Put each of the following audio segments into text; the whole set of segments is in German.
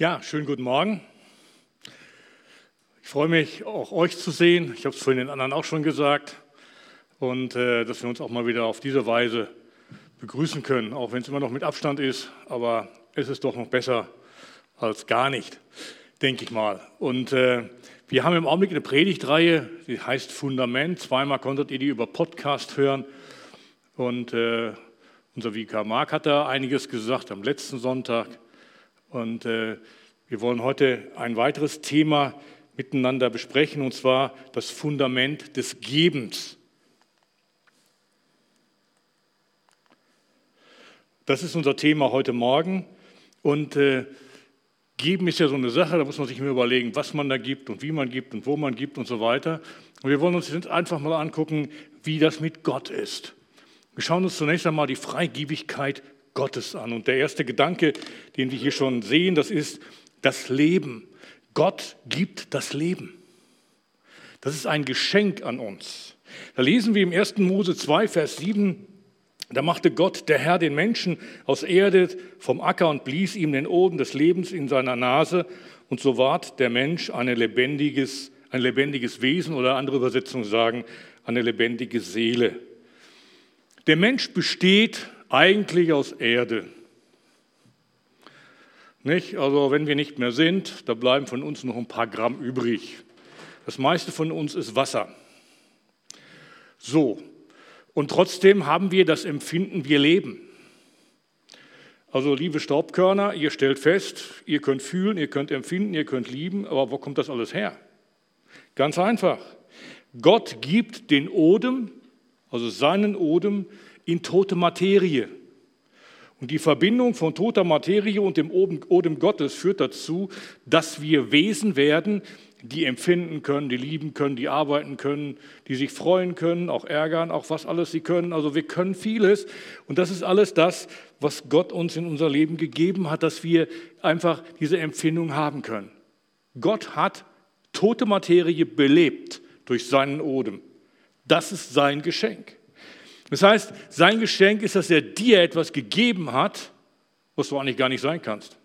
Ja, schönen guten Morgen. Ich freue mich, auch euch zu sehen. Ich habe es vorhin den anderen auch schon gesagt. Und äh, dass wir uns auch mal wieder auf diese Weise begrüßen können, auch wenn es immer noch mit Abstand ist. Aber es ist doch noch besser als gar nicht, denke ich mal. Und äh, wir haben im Augenblick eine Predigtreihe, die heißt Fundament. Zweimal konntet ihr die über Podcast hören. Und äh, unser Vikar Mark hat da einiges gesagt am letzten Sonntag. Und äh, wir wollen heute ein weiteres Thema miteinander besprechen, und zwar das Fundament des Gebens. Das ist unser Thema heute Morgen. Und äh, Geben ist ja so eine Sache, da muss man sich immer überlegen, was man da gibt und wie man gibt und wo man gibt und so weiter. Und wir wollen uns jetzt einfach mal angucken, wie das mit Gott ist. Wir schauen uns zunächst einmal die Freigiebigkeit Gottes an. Und der erste Gedanke, den wir hier schon sehen, das ist das Leben. Gott gibt das Leben. Das ist ein Geschenk an uns. Da lesen wir im 1. Mose 2, Vers 7, da machte Gott, der Herr, den Menschen aus Erde vom Acker und blies ihm den Oden des Lebens in seiner Nase. Und so ward der Mensch ein lebendiges, ein lebendiges Wesen oder andere Übersetzungen sagen, eine lebendige Seele. Der Mensch besteht eigentlich aus Erde. Nicht? Also wenn wir nicht mehr sind, da bleiben von uns noch ein paar Gramm übrig. Das meiste von uns ist Wasser. So, und trotzdem haben wir das Empfinden, wir leben. Also liebe Staubkörner, ihr stellt fest, ihr könnt fühlen, ihr könnt empfinden, ihr könnt lieben, aber wo kommt das alles her? Ganz einfach. Gott gibt den Odem, also seinen Odem, in tote Materie. Und die Verbindung von toter Materie und dem Odem Gottes führt dazu, dass wir Wesen werden, die empfinden können, die lieben können, die arbeiten können, die sich freuen können, auch ärgern, auch was alles sie können. Also wir können vieles. Und das ist alles das, was Gott uns in unser Leben gegeben hat, dass wir einfach diese Empfindung haben können. Gott hat tote Materie belebt durch seinen Odem. Das ist sein Geschenk. Das heißt, sein Geschenk ist, dass er dir etwas gegeben hat, was du eigentlich gar nicht sein kannst.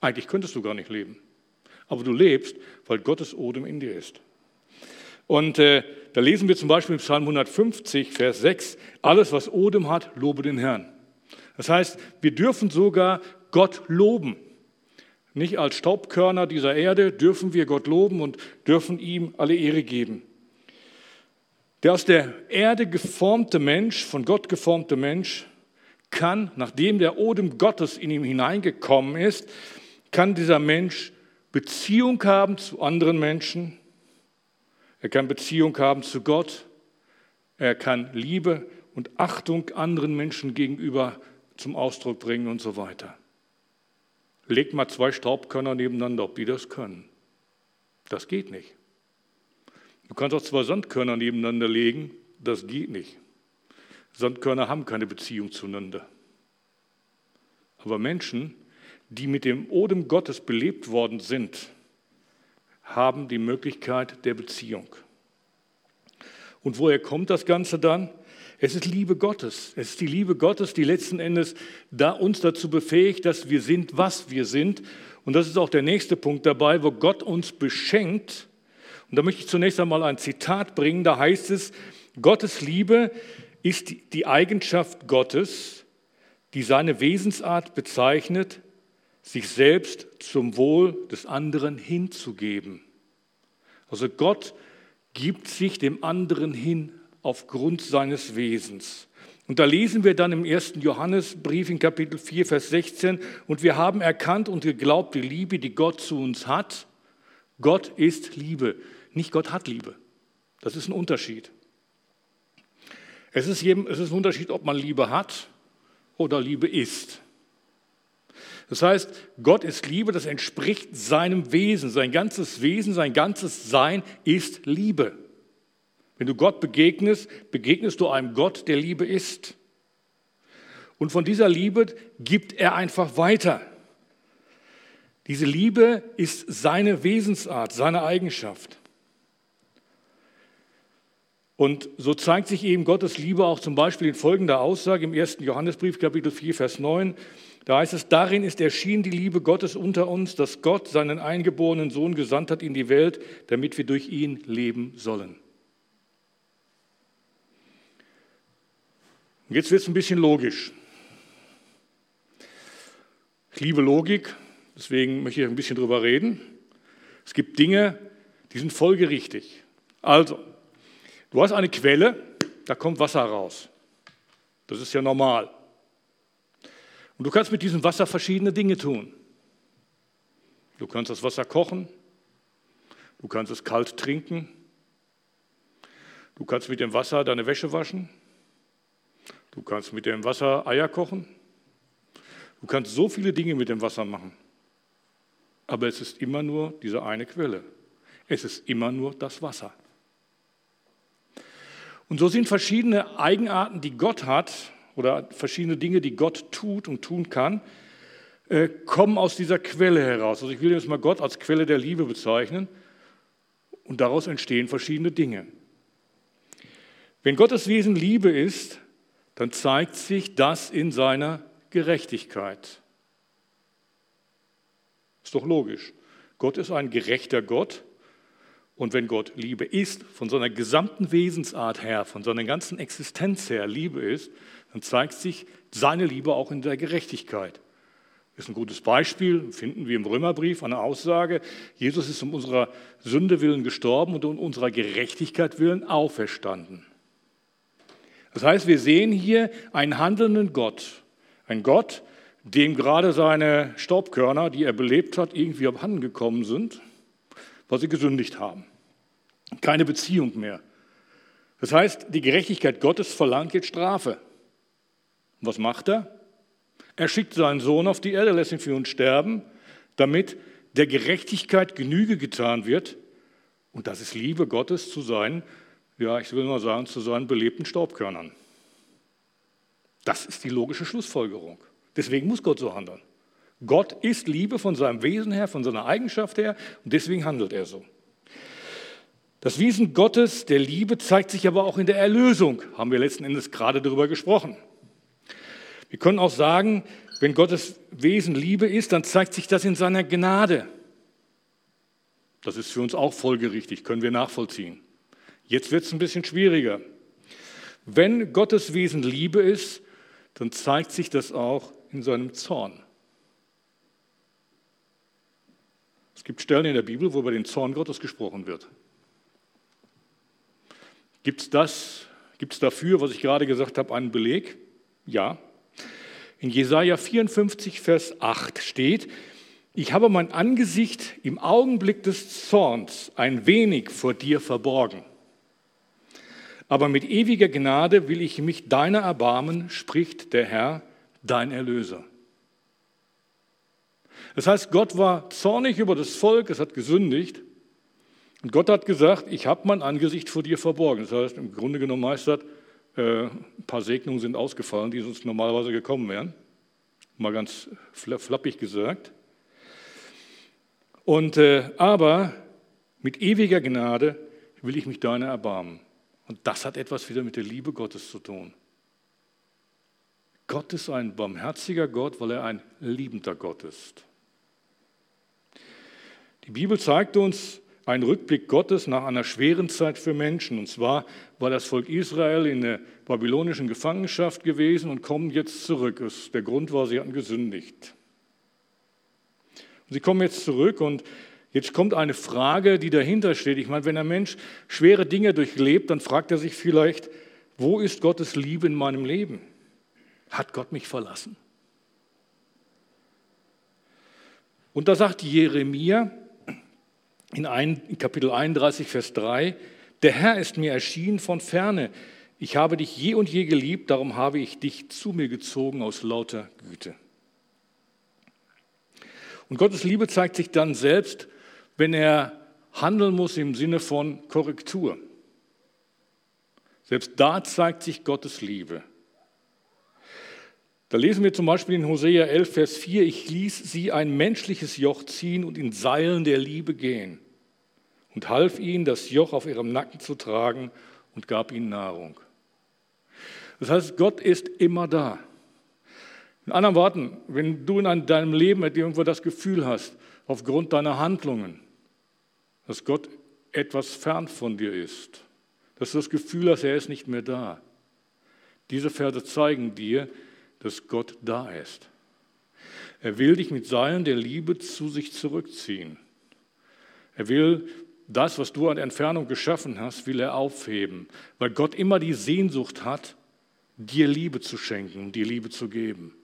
Eigentlich könntest du gar nicht leben. Aber du lebst, weil Gottes Odem in dir ist. Und äh, da lesen wir zum Beispiel im Psalm 150, Vers 6, alles, was Odem hat, lobe den Herrn. Das heißt, wir dürfen sogar Gott loben. Nicht als Staubkörner dieser Erde dürfen wir Gott loben und dürfen ihm alle Ehre geben. Der aus der Erde geformte Mensch, von Gott geformte Mensch, kann, nachdem der Odem Gottes in ihm hineingekommen ist, kann dieser Mensch Beziehung haben zu anderen Menschen, er kann Beziehung haben zu Gott, er kann Liebe und Achtung anderen Menschen gegenüber zum Ausdruck bringen und so weiter. Legt mal zwei Staubkörner nebeneinander, ob die das können. Das geht nicht. Du kannst auch zwei Sandkörner nebeneinander legen, das geht nicht. Sandkörner haben keine Beziehung zueinander. Aber Menschen, die mit dem Odem Gottes belebt worden sind, haben die Möglichkeit der Beziehung. Und woher kommt das Ganze dann? Es ist Liebe Gottes. Es ist die Liebe Gottes, die letzten Endes da uns dazu befähigt, dass wir sind, was wir sind. Und das ist auch der nächste Punkt dabei, wo Gott uns beschenkt und da möchte ich zunächst einmal ein Zitat bringen. Da heißt es, Gottes Liebe ist die Eigenschaft Gottes, die seine Wesensart bezeichnet, sich selbst zum Wohl des anderen hinzugeben. Also Gott gibt sich dem anderen hin aufgrund seines Wesens. Und da lesen wir dann im ersten Johannesbrief in Kapitel 4, Vers 16, und wir haben erkannt und geglaubt die Liebe, die Gott zu uns hat. Gott ist Liebe. Nicht Gott hat Liebe. Das ist ein Unterschied. Es ist, es ist ein Unterschied, ob man Liebe hat oder Liebe ist. Das heißt, Gott ist Liebe, das entspricht seinem Wesen. Sein ganzes Wesen, sein ganzes Sein ist Liebe. Wenn du Gott begegnest, begegnest du einem Gott, der Liebe ist. Und von dieser Liebe gibt er einfach weiter. Diese Liebe ist seine Wesensart, seine Eigenschaft. Und so zeigt sich eben Gottes Liebe auch zum Beispiel in folgender Aussage im 1. Johannesbrief, Kapitel 4, Vers 9. Da heißt es, darin ist erschienen die Liebe Gottes unter uns, dass Gott seinen eingeborenen Sohn gesandt hat in die Welt, damit wir durch ihn leben sollen. Jetzt wird es ein bisschen logisch. Ich liebe Logik, deswegen möchte ich ein bisschen drüber reden. Es gibt Dinge, die sind folgerichtig. Also, du hast eine Quelle, da kommt Wasser raus. Das ist ja normal. Und du kannst mit diesem Wasser verschiedene Dinge tun. Du kannst das Wasser kochen, du kannst es kalt trinken, du kannst mit dem Wasser deine Wäsche waschen, du kannst mit dem Wasser Eier kochen, du kannst so viele Dinge mit dem Wasser machen. Aber es ist immer nur diese eine Quelle. Es ist immer nur das Wasser. Und so sind verschiedene Eigenarten, die Gott hat, oder verschiedene Dinge, die Gott tut und tun kann, äh, kommen aus dieser Quelle heraus. Also ich will jetzt mal Gott als Quelle der Liebe bezeichnen und daraus entstehen verschiedene Dinge. Wenn Gottes Wesen Liebe ist, dann zeigt sich das in seiner Gerechtigkeit. Ist doch logisch. Gott ist ein gerechter Gott. Und wenn Gott Liebe ist, von seiner gesamten Wesensart her, von seiner ganzen Existenz her Liebe ist, dann zeigt sich seine Liebe auch in der Gerechtigkeit. Das ist ein gutes Beispiel, finden wir im Römerbrief, eine Aussage, Jesus ist um unserer Sünde willen gestorben und um unserer Gerechtigkeit willen auferstanden. Das heißt, wir sehen hier einen handelnden Gott, ein Gott, dem gerade seine Staubkörner, die er belebt hat, irgendwie abhanden gekommen sind, weil sie gesündigt haben. Keine Beziehung mehr. Das heißt, die Gerechtigkeit Gottes verlangt jetzt Strafe. Und was macht er? Er schickt seinen Sohn auf die Erde, lässt ihn für uns sterben, damit der Gerechtigkeit Genüge getan wird. Und das ist Liebe Gottes zu seinen, ja, ich will mal sagen, zu seinen belebten Staubkörnern. Das ist die logische Schlussfolgerung. Deswegen muss Gott so handeln. Gott ist Liebe von seinem Wesen her, von seiner Eigenschaft her und deswegen handelt er so. Das Wesen Gottes der Liebe zeigt sich aber auch in der Erlösung, haben wir letzten Endes gerade darüber gesprochen. Wir können auch sagen, wenn Gottes Wesen Liebe ist, dann zeigt sich das in seiner Gnade. Das ist für uns auch folgerichtig, können wir nachvollziehen. Jetzt wird es ein bisschen schwieriger. Wenn Gottes Wesen Liebe ist, dann zeigt sich das auch in seinem Zorn. Es gibt Stellen in der Bibel, wo über den Zorn Gottes gesprochen wird. Gibt es das, gibt es dafür, was ich gerade gesagt habe, einen Beleg? Ja. In Jesaja 54, Vers 8 steht, ich habe mein Angesicht im Augenblick des Zorns ein wenig vor dir verborgen. Aber mit ewiger Gnade will ich mich deiner erbarmen, spricht der Herr, dein Erlöser. Das heißt, Gott war zornig über das Volk, es hat gesündigt. Und Gott hat gesagt, ich habe mein Angesicht vor dir verborgen. Das heißt, im Grunde genommen meistert, äh, ein paar Segnungen sind ausgefallen, die sonst normalerweise gekommen wären. Mal ganz flappig gesagt. Und, äh, aber mit ewiger Gnade will ich mich deiner erbarmen. Und das hat etwas wieder mit der Liebe Gottes zu tun. Gott ist ein barmherziger Gott, weil er ein liebender Gott ist. Die Bibel zeigt uns, ein Rückblick Gottes nach einer schweren Zeit für Menschen. Und zwar war das Volk Israel in der babylonischen Gefangenschaft gewesen und kommen jetzt zurück. Der Grund war, sie hatten gesündigt. Sie kommen jetzt zurück und jetzt kommt eine Frage, die dahinter steht. Ich meine, wenn ein Mensch schwere Dinge durchlebt, dann fragt er sich vielleicht, wo ist Gottes Liebe in meinem Leben? Hat Gott mich verlassen? Und da sagt Jeremia, in, Kapitel 31, Vers 3, der Herr ist mir erschienen von ferne. Ich habe dich je und je geliebt, darum habe ich dich zu mir gezogen aus lauter Güte. Und Gottes Liebe zeigt sich dann selbst, wenn er handeln muss im Sinne von Korrektur. Selbst da zeigt sich Gottes Liebe. Da lesen wir zum Beispiel in Hosea 11, Vers 4, ich ließ sie ein menschliches Joch ziehen und in Seilen der Liebe gehen und half ihnen, das Joch auf ihrem Nacken zu tragen und gab ihnen Nahrung. Das heißt, Gott ist immer da. In anderen Worten, wenn du in deinem Leben irgendwo das Gefühl hast, aufgrund deiner Handlungen, dass Gott etwas fern von dir ist, dass du das Gefühl hast, er ist nicht mehr da. Diese Verse zeigen dir, dass Gott da ist. Er will dich mit Seilen der Liebe zu sich zurückziehen. Er will das, was du an Entfernung geschaffen hast, will er aufheben, weil Gott immer die Sehnsucht hat, dir Liebe zu schenken, dir Liebe zu geben.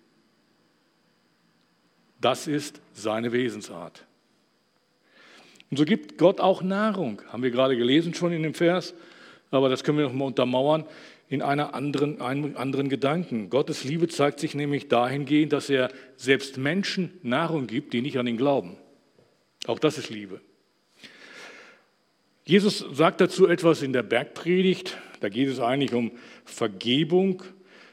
Das ist seine Wesensart. Und so gibt Gott auch Nahrung, haben wir gerade gelesen schon in dem Vers, aber das können wir noch mal untermauern in einer anderen, einem anderen Gedanken. Gottes Liebe zeigt sich nämlich dahingehend, dass er selbst Menschen Nahrung gibt, die nicht an ihn glauben. Auch das ist Liebe. Jesus sagt dazu etwas in der Bergpredigt. Da geht es eigentlich um Vergebung,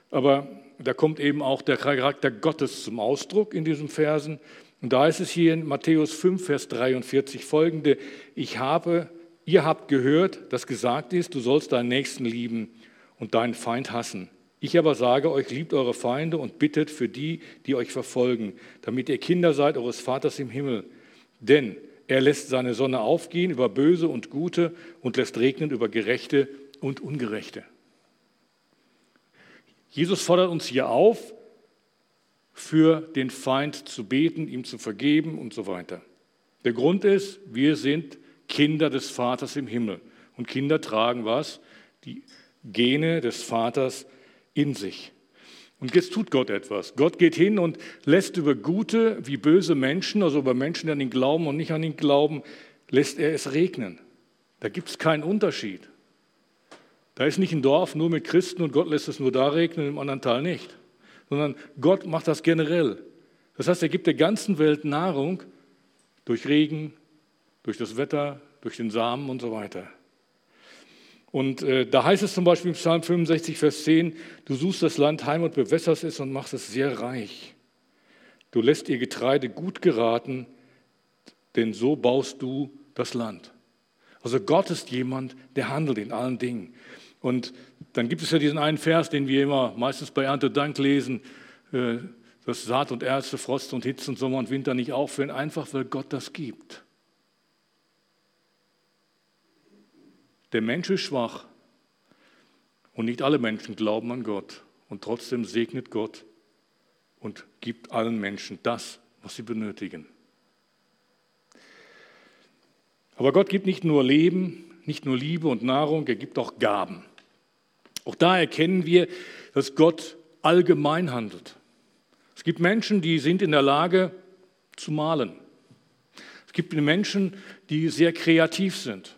aber da kommt eben auch der Charakter Gottes zum Ausdruck in diesen Versen. Und da ist es hier in Matthäus 5, Vers 43 folgende, ich habe, ihr habt gehört, dass gesagt ist, du sollst deinen Nächsten lieben und deinen Feind hassen. Ich aber sage euch, liebt eure Feinde und bittet für die, die euch verfolgen, damit ihr Kinder seid eures Vaters im Himmel. Denn er lässt seine Sonne aufgehen über Böse und Gute und lässt regnen über Gerechte und Ungerechte. Jesus fordert uns hier auf, für den Feind zu beten, ihm zu vergeben und so weiter. Der Grund ist, wir sind Kinder des Vaters im Himmel. Und Kinder tragen was? Die Gene des Vaters in sich. Und jetzt tut Gott etwas. Gott geht hin und lässt über gute wie böse Menschen, also über Menschen, die an ihn glauben und nicht an ihn glauben, lässt er es regnen. Da gibt es keinen Unterschied. Da ist nicht ein Dorf nur mit Christen und Gott lässt es nur da regnen, im anderen Teil nicht sondern Gott macht das generell. Das heißt, er gibt der ganzen Welt Nahrung durch Regen, durch das Wetter, durch den Samen und so weiter. Und äh, da heißt es zum Beispiel im Psalm 65, Vers 10, du suchst das Land heim und bewässerst es und machst es sehr reich. Du lässt ihr Getreide gut geraten, denn so baust du das Land. Also Gott ist jemand, der handelt in allen Dingen. Und dann gibt es ja diesen einen Vers, den wir immer meistens bei Ernte Dank lesen, äh, dass Saat und Erze, Frost und Hitze und Sommer und Winter nicht aufhören, einfach weil Gott das gibt. Der Mensch ist schwach und nicht alle Menschen glauben an Gott und trotzdem segnet Gott und gibt allen Menschen das, was sie benötigen. Aber Gott gibt nicht nur Leben, nicht nur Liebe und Nahrung, er gibt auch Gaben. Auch da erkennen wir, dass Gott allgemein handelt. Es gibt Menschen, die sind in der Lage zu malen. Es gibt Menschen, die sehr kreativ sind.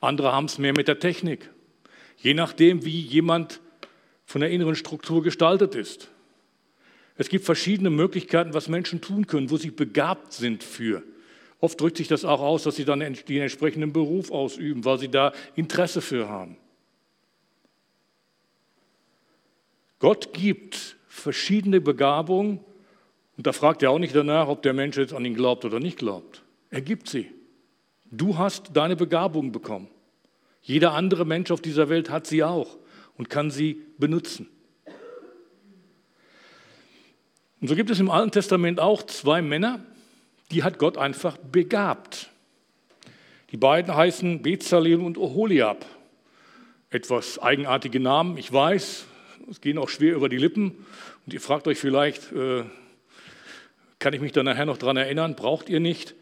Andere haben es mehr mit der Technik. Je nachdem, wie jemand von der inneren Struktur gestaltet ist. Es gibt verschiedene Möglichkeiten, was Menschen tun können, wo sie begabt sind für. Oft drückt sich das auch aus, dass sie dann den entsprechenden Beruf ausüben, weil sie da Interesse für haben. Gott gibt verschiedene Begabungen und da fragt er auch nicht danach, ob der Mensch jetzt an ihn glaubt oder nicht glaubt. Er gibt sie. Du hast deine Begabung bekommen. Jeder andere Mensch auf dieser Welt hat sie auch und kann sie benutzen. Und so gibt es im Alten Testament auch zwei Männer, die hat Gott einfach begabt. Die beiden heißen Bezalel und Oholiab. Etwas eigenartige Namen, ich weiß, es gehen auch schwer über die Lippen. Und ihr fragt euch vielleicht, äh, kann ich mich da nachher noch dran erinnern? Braucht ihr nicht?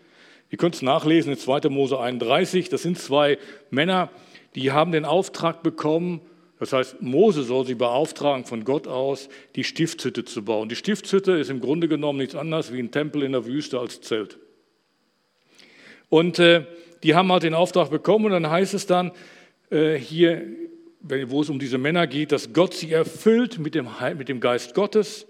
Ihr könnt es nachlesen in 2. Mose 31. Das sind zwei Männer, die haben den Auftrag bekommen, das heißt, Mose soll sie beauftragen von Gott aus, die Stiftshütte zu bauen. Die Stiftshütte ist im Grunde genommen nichts anderes wie ein Tempel in der Wüste als Zelt. Und äh, die haben halt den Auftrag bekommen und dann heißt es dann äh, hier wo es um diese Männer geht, dass Gott sie erfüllt mit dem, mit dem Geist Gottes,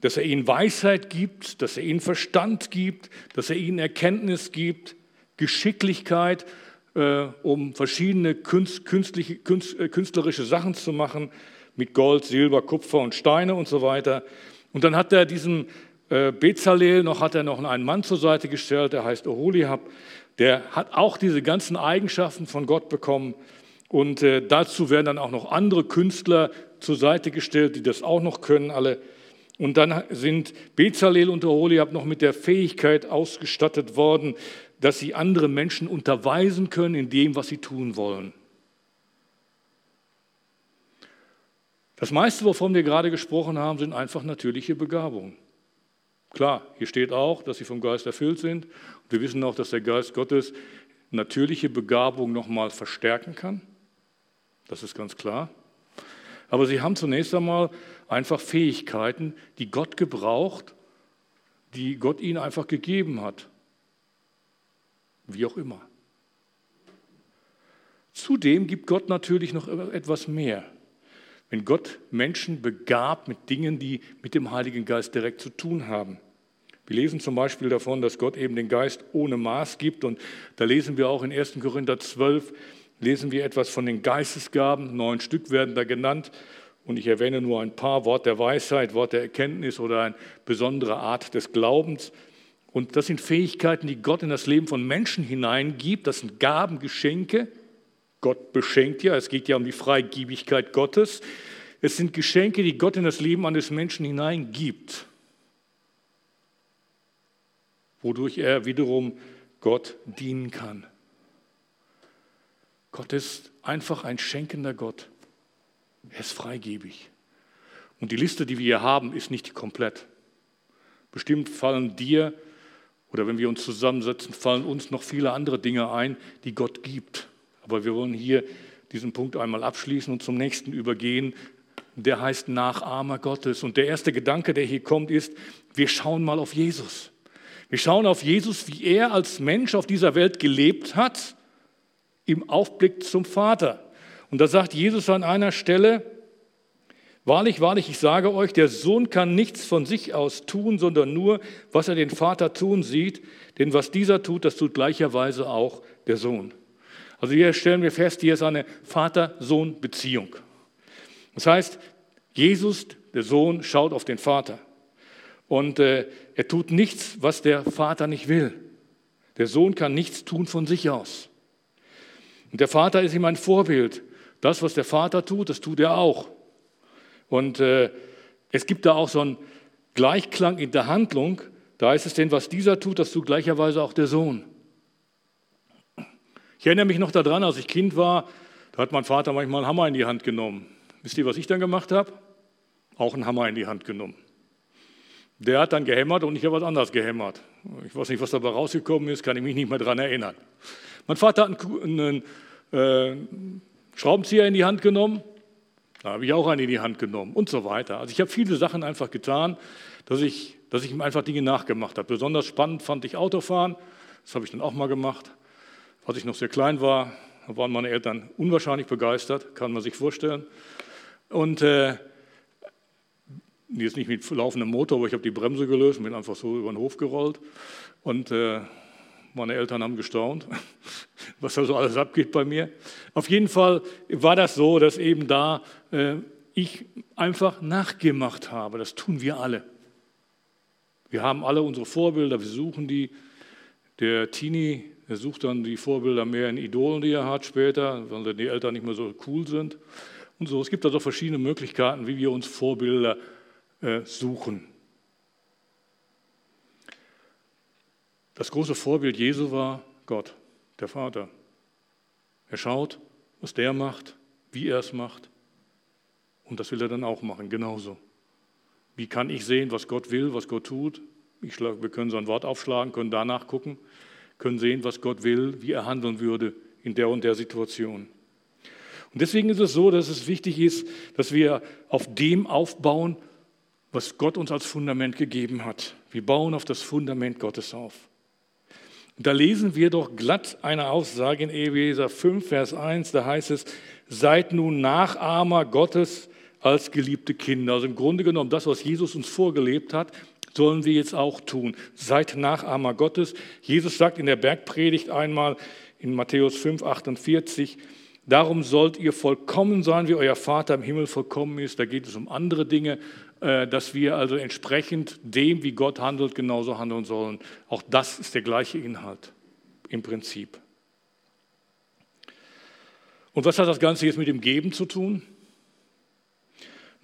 dass er ihnen Weisheit gibt, dass er ihnen Verstand gibt, dass er ihnen Erkenntnis gibt, Geschicklichkeit, äh, um verschiedene künst, künst, äh, künstlerische Sachen zu machen, mit Gold, Silber, Kupfer und Steine und so weiter. Und dann hat er diesem äh, Bezalel noch, hat er noch einen Mann zur Seite gestellt, der heißt Oholiab, der hat auch diese ganzen Eigenschaften von Gott bekommen und äh, dazu werden dann auch noch andere Künstler zur Seite gestellt, die das auch noch können, alle. Und dann sind Bezalel und Oholiab noch mit der Fähigkeit ausgestattet worden, dass sie andere Menschen unterweisen können in dem, was sie tun wollen. Das meiste, wovon wir gerade gesprochen haben, sind einfach natürliche Begabungen. Klar, hier steht auch, dass sie vom Geist erfüllt sind. Und wir wissen auch, dass der Geist Gottes natürliche Begabung nochmal verstärken kann. Das ist ganz klar. Aber sie haben zunächst einmal einfach Fähigkeiten, die Gott gebraucht, die Gott ihnen einfach gegeben hat. Wie auch immer. Zudem gibt Gott natürlich noch etwas mehr. Wenn Gott Menschen begabt mit Dingen, die mit dem Heiligen Geist direkt zu tun haben. Wir lesen zum Beispiel davon, dass Gott eben den Geist ohne Maß gibt. Und da lesen wir auch in 1. Korinther 12, lesen wir etwas von den Geistesgaben. Neun Stück werden da genannt. Und ich erwähne nur ein paar, Wort der Weisheit, Wort der Erkenntnis oder eine besondere Art des Glaubens. Und das sind Fähigkeiten, die Gott in das Leben von Menschen hineingibt. Das sind Gaben, Geschenke. Gott beschenkt ja, es geht ja um die Freigiebigkeit Gottes. Es sind Geschenke, die Gott in das Leben eines Menschen hineingibt wodurch er wiederum Gott dienen kann. Gott ist einfach ein schenkender Gott. Er ist freigebig. Und die Liste, die wir hier haben, ist nicht komplett. Bestimmt fallen dir oder wenn wir uns zusammensetzen, fallen uns noch viele andere Dinge ein, die Gott gibt. Aber wir wollen hier diesen Punkt einmal abschließen und zum nächsten übergehen. Der heißt Nachahmer Gottes. Und der erste Gedanke, der hier kommt, ist, wir schauen mal auf Jesus. Wir schauen auf Jesus, wie er als Mensch auf dieser Welt gelebt hat, im Aufblick zum Vater. Und da sagt Jesus an einer Stelle, Wahrlich, wahrlich, ich sage euch, der Sohn kann nichts von sich aus tun, sondern nur, was er den Vater tun sieht. Denn was dieser tut, das tut gleicherweise auch der Sohn. Also hier stellen wir fest, hier ist eine Vater-Sohn-Beziehung. Das heißt, Jesus, der Sohn, schaut auf den Vater. Und äh, er tut nichts, was der Vater nicht will. Der Sohn kann nichts tun von sich aus. Und der Vater ist ihm ein Vorbild. Das, was der Vater tut, das tut er auch. Und äh, es gibt da auch so einen Gleichklang in der Handlung. Da ist es denn, was dieser tut, das tut gleicherweise auch der Sohn. Ich erinnere mich noch daran, als ich Kind war, da hat mein Vater manchmal einen Hammer in die Hand genommen. Wisst ihr, was ich dann gemacht habe? Auch einen Hammer in die Hand genommen. Der hat dann gehämmert und ich habe was anderes gehämmert. Ich weiß nicht, was dabei rausgekommen ist, kann ich mich nicht mehr daran erinnern. Mein Vater hat einen, äh, Schraubenzieher in die Hand genommen, da habe ich auch einen in die Hand genommen und so weiter. Also ich habe viele Sachen einfach getan, dass ich, dass ich ihm einfach Dinge nachgemacht habe. Besonders spannend fand ich Autofahren, das habe ich dann auch mal gemacht. Als ich noch sehr klein war, waren meine Eltern unwahrscheinlich begeistert, kann man sich vorstellen. Und äh, Jetzt nicht mit laufendem Motor, aber ich habe die Bremse gelöst und bin einfach so über den Hof gerollt. Und äh, meine Eltern haben gestaunt, was da so alles abgeht bei mir. Auf jeden Fall war das so, dass eben da äh, ich einfach nachgemacht habe. Das tun wir alle. Wir haben alle unsere Vorbilder, wir suchen die. Der Teenie, der sucht dann die Vorbilder mehr in Idolen, die er hat später, weil die Eltern nicht mehr so cool sind. Und so. Es gibt also verschiedene Möglichkeiten, wie wir uns Vorbilder suchen. Das große Vorbild Jesu war Gott, der Vater. Er schaut, was der macht, wie er es macht. Und das will er dann auch machen, genauso. Wie kann ich sehen, was Gott will, was Gott tut? Schlag, wir können so ein Wort aufschlagen, können danach gucken, können sehen, was Gott will, wie er handeln würde in der und der Situation. Und deswegen ist es so, dass es wichtig ist, dass wir auf dem aufbauen, was Gott uns als Fundament gegeben hat. Wir bauen auf das Fundament Gottes auf. Da lesen wir doch glatt eine Aussage in Epheser 5, Vers 1, da heißt es, seid nun Nachahmer Gottes als geliebte Kinder. Also im Grunde genommen, das, was Jesus uns vorgelebt hat, sollen wir jetzt auch tun. Seid Nachahmer Gottes. Jesus sagt in der Bergpredigt einmal in Matthäus 5, 48, darum sollt ihr vollkommen sein, wie euer Vater im Himmel vollkommen ist. Da geht es um andere Dinge, dass wir also entsprechend dem, wie Gott handelt, genauso handeln sollen. Auch das ist der gleiche Inhalt im Prinzip. Und was hat das Ganze jetzt mit dem Geben zu tun?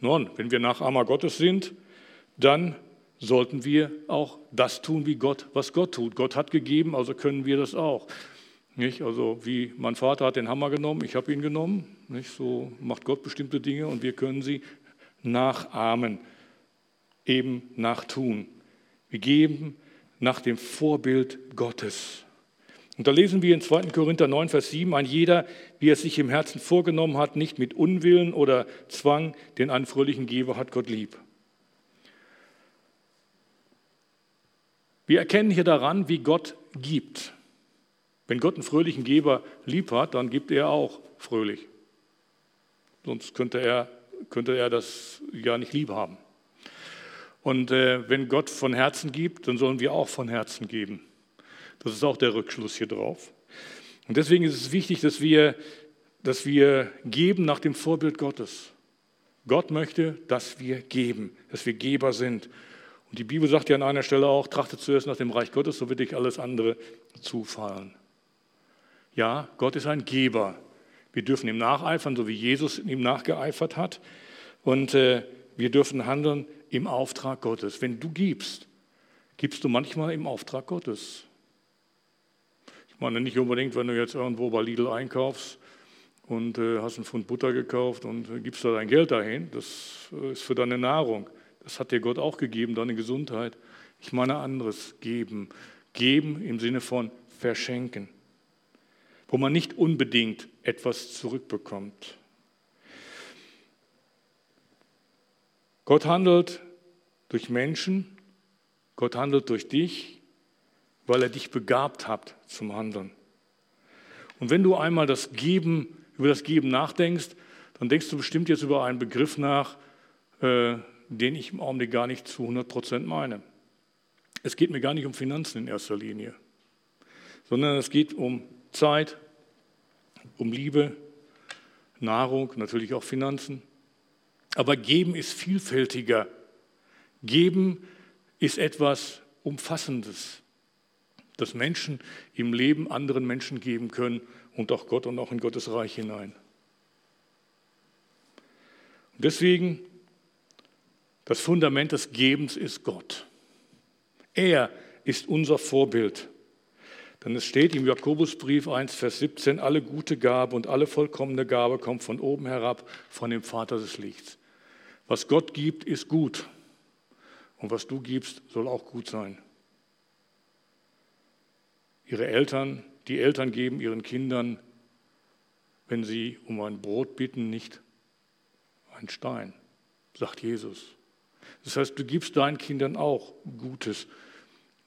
Nun, wenn wir Nachahmer Gottes sind, dann sollten wir auch das tun, wie Gott, was Gott tut. Gott hat gegeben, also können wir das auch. Nicht? Also wie mein Vater hat den Hammer genommen, ich habe ihn genommen. Nicht? So macht Gott bestimmte Dinge und wir können sie nachahmen, eben nachtun. Wir geben nach dem Vorbild Gottes. Und da lesen wir in 2. Korinther 9, Vers 7, ein jeder, wie er sich im Herzen vorgenommen hat, nicht mit Unwillen oder Zwang, den einen fröhlichen Geber hat Gott lieb. Wir erkennen hier daran, wie Gott gibt. Wenn Gott einen fröhlichen Geber lieb hat, dann gibt er auch fröhlich. Sonst könnte er, könnte er das ja nicht lieb haben. Und äh, wenn Gott von Herzen gibt, dann sollen wir auch von Herzen geben. Das ist auch der Rückschluss hier drauf. Und deswegen ist es wichtig, dass wir, dass wir geben nach dem Vorbild Gottes. Gott möchte, dass wir geben, dass wir Geber sind. Und die Bibel sagt ja an einer Stelle auch, trachtet zuerst nach dem Reich Gottes, so wird dich alles andere zufallen. Ja, Gott ist ein Geber. Wir dürfen ihm nacheifern, so wie Jesus ihm nachgeeifert hat. Und äh, wir dürfen handeln im Auftrag Gottes. Wenn du gibst, gibst du manchmal im Auftrag Gottes. Ich meine nicht unbedingt, wenn du jetzt irgendwo bei Lidl einkaufst und äh, hast einen Pfund Butter gekauft und äh, gibst da dein Geld dahin. Das ist für deine Nahrung. Das hat dir Gott auch gegeben, deine Gesundheit. Ich meine anderes, geben. Geben im Sinne von verschenken, wo man nicht unbedingt etwas zurückbekommt. Gott handelt durch Menschen, Gott handelt durch dich, weil er dich begabt hat zum Handeln. Und wenn du einmal das Geben, über das Geben nachdenkst, dann denkst du bestimmt jetzt über einen Begriff nach, äh, den ich im Augenblick gar nicht zu 100 Prozent meine. Es geht mir gar nicht um Finanzen in erster Linie, sondern es geht um Zeit, um Liebe, Nahrung, natürlich auch Finanzen. Aber geben ist vielfältiger. Geben ist etwas Umfassendes, das Menschen im Leben anderen Menschen geben können und auch Gott und auch in Gottes Reich hinein. Und deswegen das Fundament des Gebens ist Gott. Er ist unser Vorbild. Denn es steht im Jakobusbrief 1, Vers 17, alle gute Gabe und alle vollkommene Gabe kommt von oben herab, von dem Vater des Lichts. Was Gott gibt, ist gut. Und was du gibst, soll auch gut sein. Ihre Eltern, die Eltern geben ihren Kindern, wenn sie um ein Brot bitten, nicht einen Stein, sagt Jesus. Das heißt, du gibst deinen Kindern auch Gutes.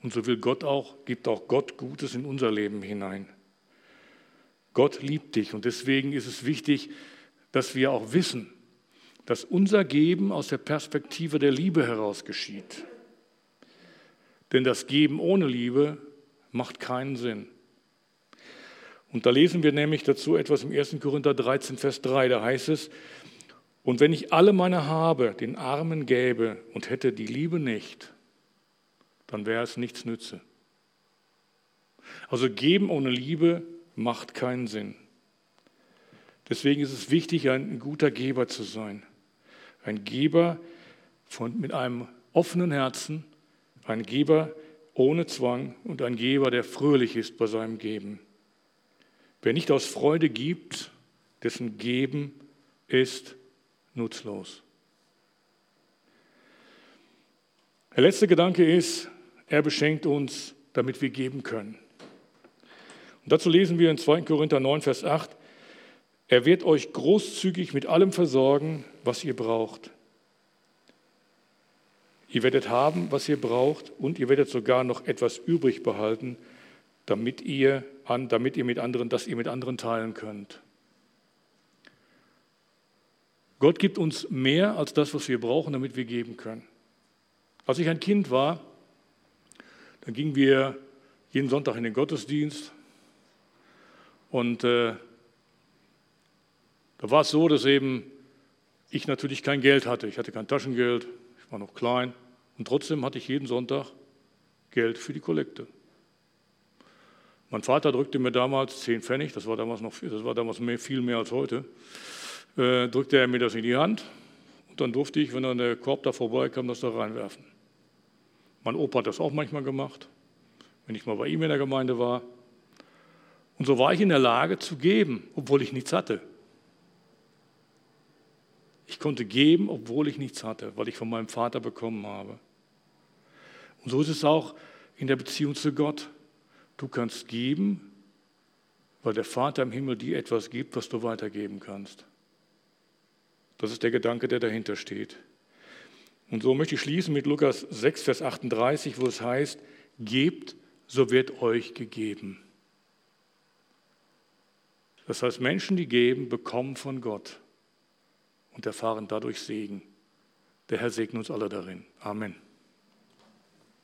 Und so will Gott auch, gibt auch Gott Gutes in unser Leben hinein. Gott liebt dich und deswegen ist es wichtig, dass wir auch wissen, dass unser Geben aus der Perspektive der Liebe heraus geschieht. Denn das Geben ohne Liebe macht keinen Sinn. Und da lesen wir nämlich dazu etwas im 1. Korinther 13, Vers 3. Da heißt es, und wenn ich alle meine Habe den Armen gäbe und hätte die Liebe nicht, dann wäre es nichts nütze. Also geben ohne Liebe macht keinen Sinn. Deswegen ist es wichtig, ein guter Geber zu sein. Ein Geber von, mit einem offenen Herzen, ein Geber ohne Zwang und ein Geber, der fröhlich ist bei seinem Geben. Wer nicht aus Freude gibt, dessen Geben ist nutzlos. Der letzte Gedanke ist, er beschenkt uns, damit wir geben können. Und dazu lesen wir in 2. Korinther 9, Vers 8, er wird euch großzügig mit allem versorgen, was ihr braucht. Ihr werdet haben, was ihr braucht, und ihr werdet sogar noch etwas übrig behalten, damit ihr, damit ihr mit anderen, dass ihr mit anderen teilen könnt. Gott gibt uns mehr als das, was wir brauchen, damit wir geben können. Als ich ein Kind war, dann gingen wir jeden Sonntag in den Gottesdienst und äh, da war es so, dass eben ich natürlich kein Geld hatte. Ich hatte kein Taschengeld, ich war noch klein und trotzdem hatte ich jeden Sonntag Geld für die Kollekte. Mein Vater drückte mir damals 10 Pfennig, das war damals noch das war damals mehr, viel mehr als heute äh, drückte er mir das in die Hand. dann durfte ich, wenn dann der Korb da vorbeikam, das da reinwerfen. Mein Opa hat das auch manchmal gemacht, wenn ich mal bei ihm in der Gemeinde war. Und so war ich in der Lage zu geben, obwohl ich nichts hatte. Ich konnte geben, obwohl ich nichts hatte, weil ich von meinem Vater bekommen habe. Und so ist es auch in der Beziehung zu Gott. Du kannst geben, weil der Vater im Himmel dir etwas gibt, was du weitergeben kannst. Das ist der Gedanke, der dahinter steht. Und so möchte ich schließen mit Lukas 6, Vers 38, wo es heißt, gebt, so wird euch gegeben. Das heißt, Menschen, die geben, bekommen von Gott und erfahren dadurch Segen. Der Herr segne uns alle darin. Amen.